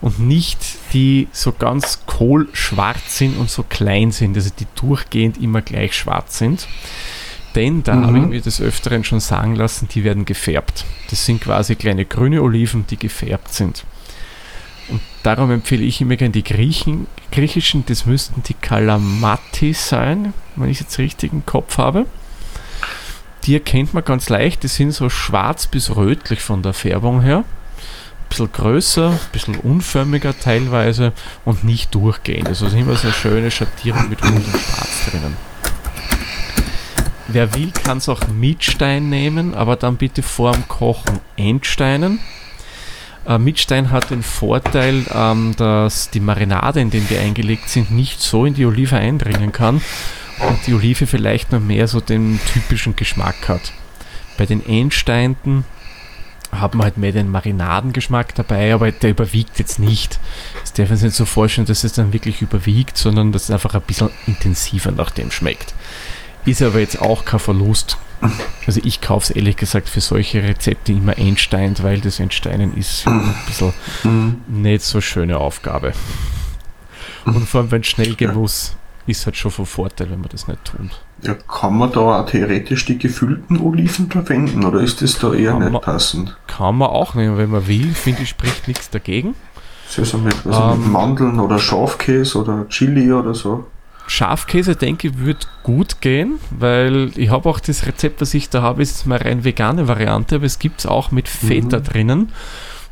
und nicht die so ganz kohlschwarz sind und so klein sind, also die durchgehend immer gleich schwarz sind denn da mhm. habe ich mir des Öfteren schon sagen lassen, die werden gefärbt. Das sind quasi kleine grüne Oliven, die gefärbt sind. Und darum empfehle ich immer gerne die Griechen, griechischen, das müssten die Kalamati sein, wenn ich jetzt richtig im Kopf habe. Die erkennt man ganz leicht, die sind so schwarz bis rötlich von der Färbung her. Ein bisschen größer, ein bisschen unförmiger teilweise und nicht durchgehend. Also immer so eine schöne Schattierung mit rotem Schwarz drinnen. Wer will, kann es auch mit Stein nehmen, aber dann bitte vor dem Kochen entsteinen. Äh, mit Stein hat den Vorteil, ähm, dass die Marinade, in denen die eingelegt sind, nicht so in die Olive eindringen kann und die Olive vielleicht noch mehr so den typischen Geschmack hat. Bei den Endsteinen haben wir halt mehr den Marinadengeschmack dabei, aber der überwiegt jetzt nicht. Das darf man sich nicht so vorstellen, dass es dann wirklich überwiegt, sondern dass es einfach ein bisschen intensiver nach dem schmeckt. Ist aber jetzt auch kein Verlust. Also ich kaufe es ehrlich gesagt für solche Rezepte immer entsteint, weil das Entsteinen ist ein bisschen mhm. nicht so schöne Aufgabe. Und vor allem, wenn es schnell gehen muss, ist halt schon von Vorteil, wenn man das nicht tut. Ja, kann man da auch theoretisch die gefüllten Oliven verwenden oder ist das da eher kann nicht man, passend? Kann man auch nehmen, wenn man will. Finde ich, spricht nichts dagegen. So, mit, also ähm, mit Mandeln oder Schafkäse oder Chili oder so. Schafkäse, denke ich, wird gut gehen, weil ich habe auch das Rezept, was ich da habe, ist mal rein vegane Variante, aber es gibt es auch mit Feta mhm. drinnen.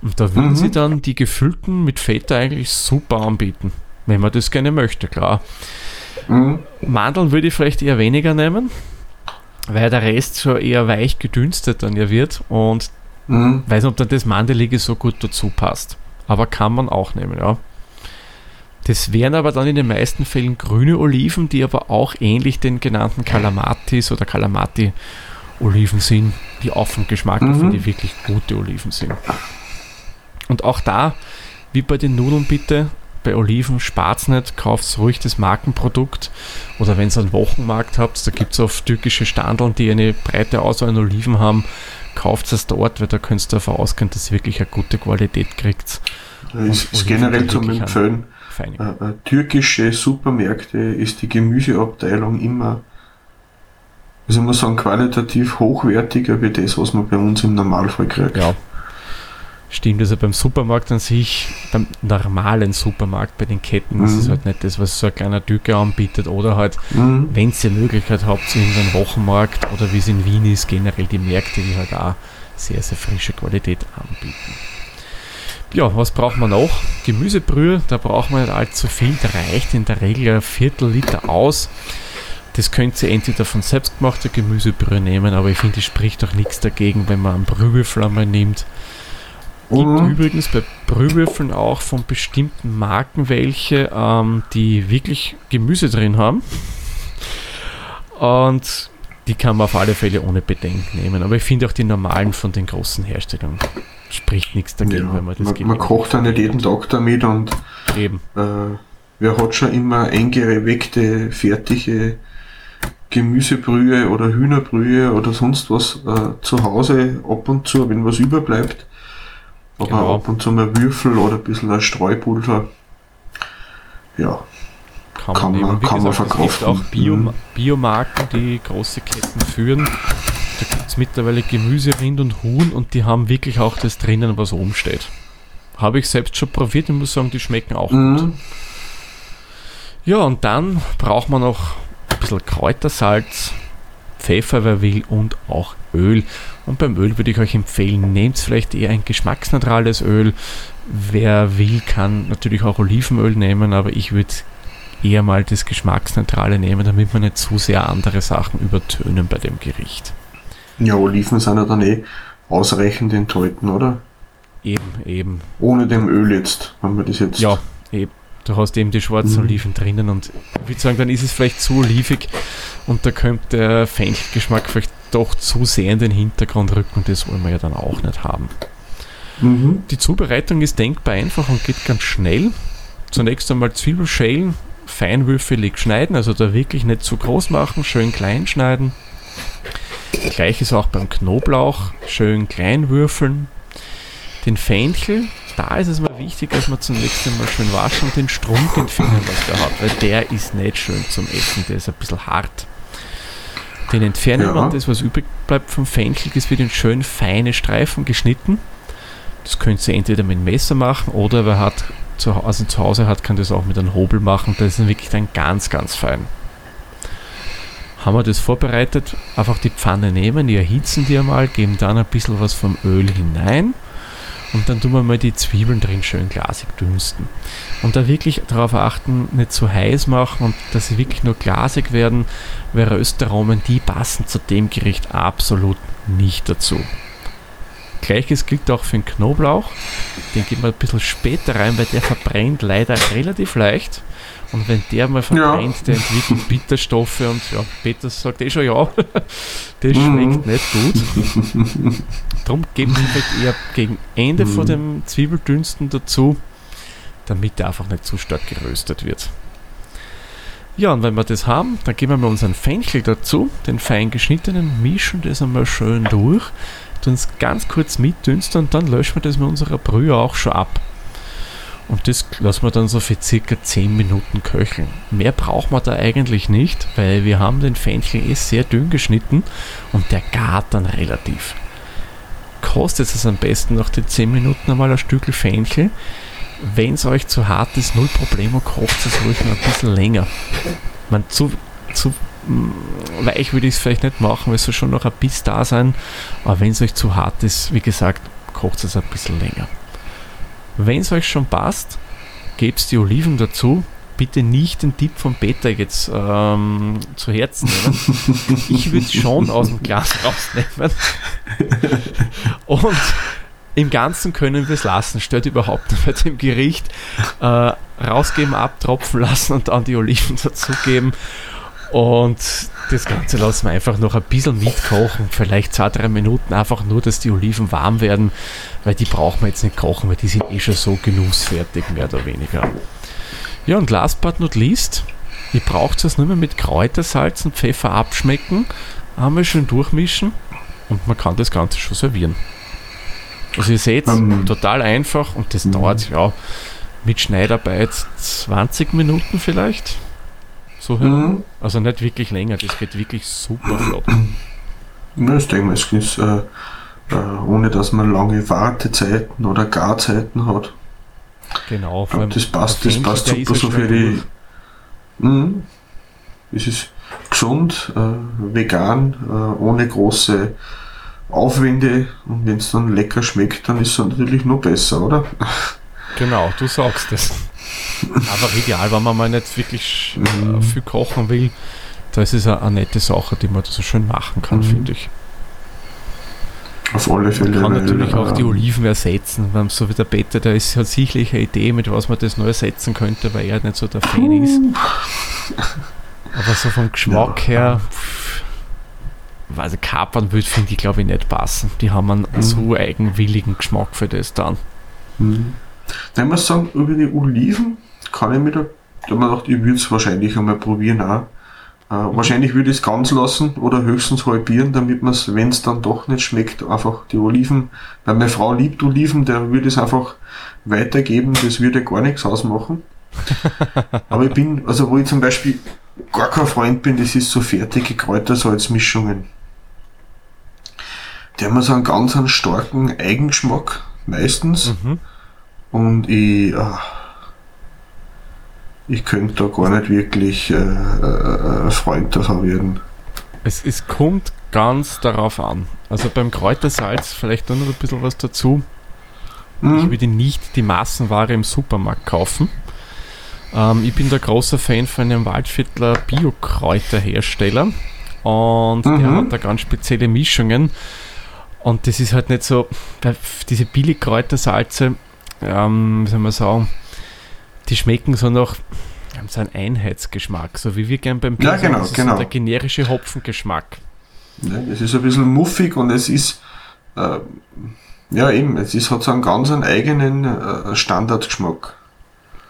Und da würden mhm. sie dann die gefüllten mit Feta eigentlich super anbieten, wenn man das gerne möchte, klar. Mhm. Mandeln würde ich vielleicht eher weniger nehmen, weil der Rest schon eher weich gedünstet dann ja wird und mhm. weiß nicht, ob dann das Mandelige so gut dazu passt. Aber kann man auch nehmen, ja. Das wären aber dann in den meisten Fällen grüne Oliven, die aber auch ähnlich den genannten Kalamatis oder Kalamati-Oliven sind, die auch vom Geschmack mhm. finde ich wirklich gute Oliven sind. Und auch da, wie bei den Nudeln bitte, bei Oliven spart nicht, kauft ruhig das Markenprodukt. Oder wenn ihr einen Wochenmarkt habt, da gibt es oft türkische Standeln, die eine breite Auswahl an Oliven haben, kauft es dort, weil da könnt ihr davon ausgehen, dass ihr wirklich eine gute Qualität kriegt. Das ist, ist generell zum Empfehlen äh, äh, türkische Supermärkte ist die Gemüseabteilung immer, also muss sagen, qualitativ hochwertiger wie das, was man bei uns im Normalfall kriegt. Ja. Stimmt, also beim Supermarkt an sich, beim normalen Supermarkt, bei den Ketten, mhm. ist es halt nicht das, was so ein kleiner Türke anbietet oder halt, mhm. wenn ihr die Möglichkeit habt, in den Wochenmarkt oder wie es in Wien ist, generell die Märkte, die halt auch sehr, sehr frische Qualität anbieten. Ja, was braucht man noch? Gemüsebrühe, da braucht man nicht allzu viel, da reicht in der Regel ein Viertel Liter aus. Das könnt ihr entweder von selbstgemachter Gemüsebrühe nehmen, aber ich finde, es spricht auch nichts dagegen, wenn man einen Brühwürfel einmal nimmt. Gibt Mhm. übrigens bei Brühwürfeln auch von bestimmten Marken welche, ähm, die wirklich Gemüse drin haben. Und die kann man auf alle Fälle ohne Bedenken nehmen. Aber ich finde auch die normalen von den großen Herstellern spricht nichts dagegen, Ja, wenn man das man, man kocht ja nicht jeden Tag damit und Eben. äh, wer hat schon immer eingeweckte, fertige Gemüsebrühe oder Hühnerbrühe oder sonst was äh, zu Hause ab und zu, wenn was überbleibt. Aber Genau. ab und zu mal Würfel oder ein bisschen ein Streupulver. Ja, Kann, Kann man. Wie kann man gesagt, es gibt auch Bio, Mhm. Biomarken, die große Ketten führen. Da gibt es mittlerweile Gemüse, Rind und Huhn und die haben wirklich auch das drinnen, was oben steht. Habe ich selbst schon probiert und muss sagen, die schmecken auch gut. mhm. Ja, und dann braucht man noch ein bisschen Kräutersalz, Pfeffer, wer will, und auch Öl. Und beim Öl würde ich euch empfehlen, nehmt vielleicht eher ein geschmacksneutrales Öl. Wer will, kann natürlich auch Olivenöl nehmen, aber ich würde eher mal das geschmacksneutrale nehmen, damit man nicht zu sehr andere Sachen übertönen bei dem Gericht. ja, Oliven sind ja dann eh ausreichend enthalten, oder? Eben, eben. Ohne dem Öl jetzt, wenn man das jetzt. Ja, eben. Du hast eben die schwarzen Mhm. Oliven drinnen und ich würde sagen, dann ist es vielleicht zu olivig und da könnte der Fenchelgeschmack vielleicht doch zu sehr in den Hintergrund rücken und das wollen wir ja dann auch nicht haben. Mhm. Die Zubereitung ist denkbar einfach und geht ganz schnell. Zunächst einmal Zwiebel schälen, feinwürfelig schneiden, also da wirklich nicht zu groß machen, schön klein schneiden. Gleiches auch beim Knoblauch, schön klein würfeln. Den Fenchel, da ist es mal wichtig, dass man zunächst einmal schön waschen und den Strunk entfernen, was der hat, weil der ist nicht schön zum Essen, der ist ein bisschen hart. Den entfernen Ja. wir und das, was übrig bleibt vom Fenchel, das wird in schön feine Streifen geschnitten. Das könnt ihr entweder mit dem Messer machen oder wer hat zu Hause, zu Hause hat, kann das auch mit einem Hobel machen. Das ist wirklich dann ganz, ganz fein. Haben wir das vorbereitet, einfach die Pfanne nehmen, die erhitzen die einmal, geben dann ein bisschen was vom Öl hinein und dann tun wir mal die Zwiebeln drin schön glasig dünsten. Und da wirklich darauf achten, nicht zu heiß machen und dass sie wirklich nur glasig werden, weil Röstaromen, die passen zu dem Gericht absolut nicht dazu. Gleiches gilt auch für den Knoblauch. Den geben wir ein bisschen später rein, weil der verbrennt leider relativ leicht. Und wenn der mal verbrennt, der entwickelt Bitterstoffe und ja, Peter sagt eh schon ja, das Mhm. schmeckt nicht gut. Darum geben wir vielleicht eher gegen Ende vor Mhm. dem Zwiebeldünsten dazu, damit der einfach nicht zu stark geröstet wird. Ja, und wenn wir das haben, dann geben wir mal unseren Fenchel dazu, den fein geschnittenen, mischen das einmal schön durch, tun es ganz kurz mitdünsten und dann löschen wir das mit unserer Brühe auch schon ab. Und das lassen wir dann so für circa 10 Minuten köcheln. Mehr braucht man da eigentlich nicht, weil wir haben den Fenchel eh sehr dünn geschnitten und der gart dann relativ. Kostet es am besten nach den 10 Minuten einmal ein Stück Fenchel. Wenn es euch zu hart ist, null Problemo, kocht es ruhig noch ein bisschen länger. Man, zu, zu mm, weich würde ich es vielleicht nicht machen, weil es soll schon noch ein Biss da sein. Aber wenn es euch zu hart ist, wie gesagt, kocht es ein bisschen länger. Wenn es euch schon passt, gebt die Oliven dazu. Bitte nicht den Tipp von Peter jetzt ähm, zu Herzen nehmen. Ich würde es schon aus dem Glas rausnehmen. Und im Ganzen können wir es lassen. Stört überhaupt nicht bei dem Gericht. Äh, rausgeben, abtropfen lassen und dann die Oliven dazugeben. Und das Ganze lassen wir einfach noch ein bisschen mitkochen. Vielleicht zwei, drei Minuten. Einfach nur, dass die Oliven warm werden. Weil die brauchen wir jetzt nicht kochen, weil die sind eh schon so genussfertig, mehr oder weniger. Ja, und last but not least, ihr braucht es nur mehr mit Kräutersalz und Pfeffer abschmecken. Einmal schön durchmischen und man kann das Ganze schon servieren. Also ihr seht, Ähm. total einfach und das Mhm. dauert ja mit Schneidarbeit 20 Minuten vielleicht. So Mhm. Also nicht wirklich länger, das geht wirklich super flott. Ja, ich denke mal, es ist, äh, äh, ohne dass man lange Wartezeiten oder Garzeiten hat. Genau, vor Ja, allem das passt, das passt super so für die. Mhm. Es ist gesund, äh, vegan, äh, ohne große aufwende und wenn es dann lecker schmeckt, dann ist es natürlich noch besser, oder? Genau, du sagst es. Aber ideal, wenn man mal nicht wirklich äh, viel kochen will, da ist es eine, eine nette Sache, die man so schön machen kann, Mhm. finde ich. Auf alle Fälle. Man kann weil, natürlich auch die ähm, Oliven ersetzen, wenn so wie der Peter, der ist, hat sicherlich eine Idee, mit was man das noch ersetzen könnte, weil er nicht so der Fan ist. Aber so vom Geschmack Ja. her, pff, also Kapern würde, finde ich, glaube ich, nicht passen. Die haben einen Mhm. so eigenwilligen Geschmack für das dann. Mhm. Ich muss sagen, über die Oliven kann ich mir da, da mir gedacht, ich würde es wahrscheinlich einmal probieren auch. Äh, Wahrscheinlich würde ich es ganz lassen oder höchstens halbieren, damit man es, wenn es dann doch nicht schmeckt, einfach die Oliven, weil meine Frau liebt Oliven, der würde es einfach weitergeben, das würde gar nichts ausmachen. Aber ich bin, also wo ich zum Beispiel gar kein Freund bin, das ist so fertige Kräutersalzmischungen. Die haben so einen ganz einen starken Eigengeschmack, meistens. Mhm. Und ich, äh, ich könnte da gar nicht wirklich äh, äh, ein Freund davon werden. Es, es kommt ganz darauf an. Also beim Kräutersalz, vielleicht noch ein bisschen was dazu. Ich Mhm. würde nicht die Massenware im Supermarkt kaufen. Ähm, ich bin der großer Fan von einem Waldviertler Biokräuterhersteller und der Mhm. hat da ganz spezielle Mischungen. Und das ist halt nicht so, diese Billigkräutersalze, ähm, wie soll man sagen, die schmecken so nach haben so einen Einheitsgeschmack, so wie wir gern beim Ja, Bier sagen, genau, das ist genau. So der generische Hopfengeschmack. Ja, es ist ein bisschen muffig und es ist, äh, ja eben, es ist, hat so einen ganz einen eigenen äh, Standardgeschmack.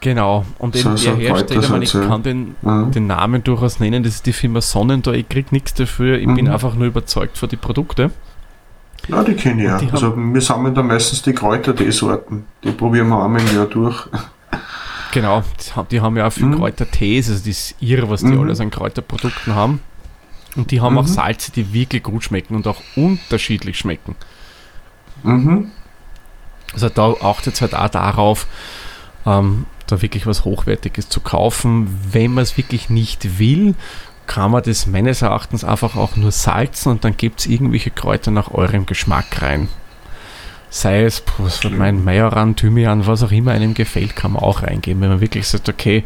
Genau, und So- eben so der Hersteller, ich, meine, ich kann den, Mhm. den Namen durchaus nennen, das ist die Firma Sonnentor, ich krieg nichts dafür, ich bin Mhm. einfach nur überzeugt von die Produkte. Ja, die kenne ich ja. Die Also wir sammeln da meistens die Kräuterteesorten. Die probieren wir einmal im Jahr durch. Genau, die haben, die ja auch viel Mhm. Kräutertees, also das ist irre, was die Mhm. alles an Kräuterprodukten haben. Und die haben auch Mhm. Salze, die wirklich gut schmecken und auch unterschiedlich schmecken. Mhm. Also da achtet halt auch darauf, ähm, da wirklich was Hochwertiges zu kaufen. Wenn man es wirklich nicht will, kann man das meines Erachtens einfach auch nur salzen und dann gibt es irgendwelche Kräuter nach eurem Geschmack rein. Sei es, was mein Majoran, Thymian, was auch immer einem gefällt, kann man auch reingeben. Wenn man wirklich sagt, okay,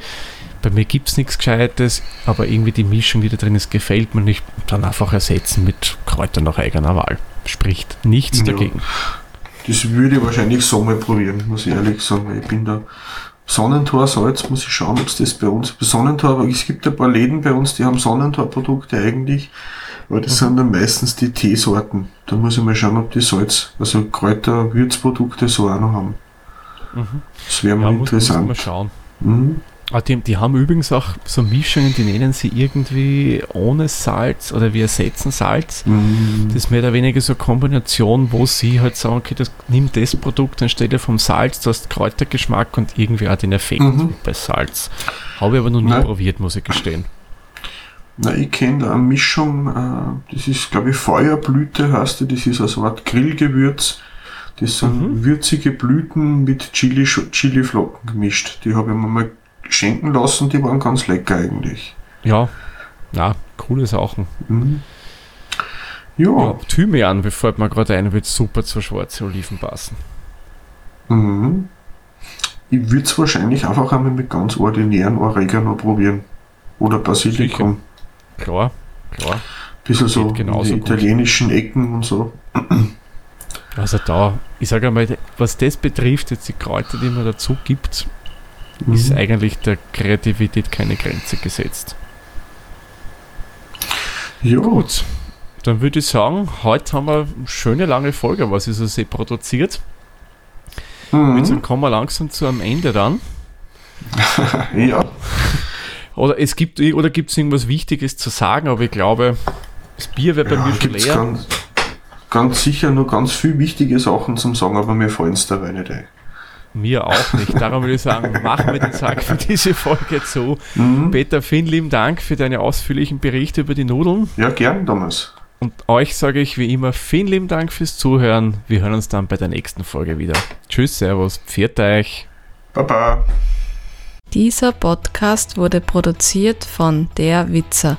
bei mir gibt es nichts Gescheites, aber irgendwie die Mischung, die da drin ist, gefällt mir nicht, dann einfach ersetzen mit Kräutern nach eigener Wahl. Spricht nichts Ja. dagegen. Das würde ich wahrscheinlich so mal probieren, muss ich ehrlich sagen. weil Ich bin da Sonnentor Salz, muss ich schauen, ob es das bei uns. Sonnentor, es gibt ein paar Läden bei uns, die haben Sonnentor-Produkte eigentlich, aber das sind dann meistens die Teesorten. Da muss ich mal schauen, ob die Salz, also Kräuter, Würzprodukte so auch noch haben. Mhm. Das wäre Ja, mal muss, muss interessant. schauen. Mhm. Ah, die, die haben übrigens auch so Mischungen, die nennen sie irgendwie ohne Salz oder wir ersetzen Salz. Mhm. Das ist mehr oder weniger so eine Kombination, wo sie halt sagen, okay, das, nimm das Produkt anstelle vom Salz, du hast Kräutergeschmack und irgendwie auch den Effekt Mhm. bei Salz. Habe ich aber noch nie Nein. probiert, muss ich gestehen. Na, ich kenne da eine Mischung, äh, das ist, glaube ich, Feuerblüte heißt die, das ist eine Art Grillgewürz. Das sind Mhm. würzige Blüten mit Chili, Chiliflocken gemischt. Die habe ich mir mal schenken lassen, die waren ganz lecker eigentlich. Ja, na, coole Sachen. Mhm. Ja, Ja, Thymian, bevor mir gerade ein, wird super zu schwarze Oliven passen. Mhm. ich würde es wahrscheinlich einfach einmal mit ganz ordinären Oregano probieren. Oder Basilikum. Klar, klar. Bisschen so genauso in die gut. italienischen Ecken und so. Also da, ich sage einmal, was das betrifft, jetzt die Kräuter, die man dazu gibt, ist Mhm. eigentlich der Kreativität keine Grenze gesetzt. Ja, Gut, dann würde ich sagen, heute haben wir eine schöne lange Folge, was ich so sehe, produziert. Mhm. Jetzt kommen wir langsam zu am Ende dann. ja. Oder es gibt oder gibt es irgendwas Wichtiges zu sagen, aber ich glaube, das Bier wird bei ja mir schon leer. ganz, ganz sicher nur ganz viel wichtige Sachen zum Sagen, aber mir fallen es dabei nicht ein. Mir auch nicht. Darum würde ich sagen, machen wir den Sack für diese Folge zu. Mhm. Peter, vielen lieben Dank für deine ausführlichen Berichte über die Nudeln. Ja, gern, Thomas. Und euch sage ich wie immer vielen lieben Dank fürs Zuhören. Wir hören uns dann bei der nächsten Folge wieder. Tschüss, Servus, pfiat euch. Baba. Dieser Podcast wurde produziert von Der Witzer.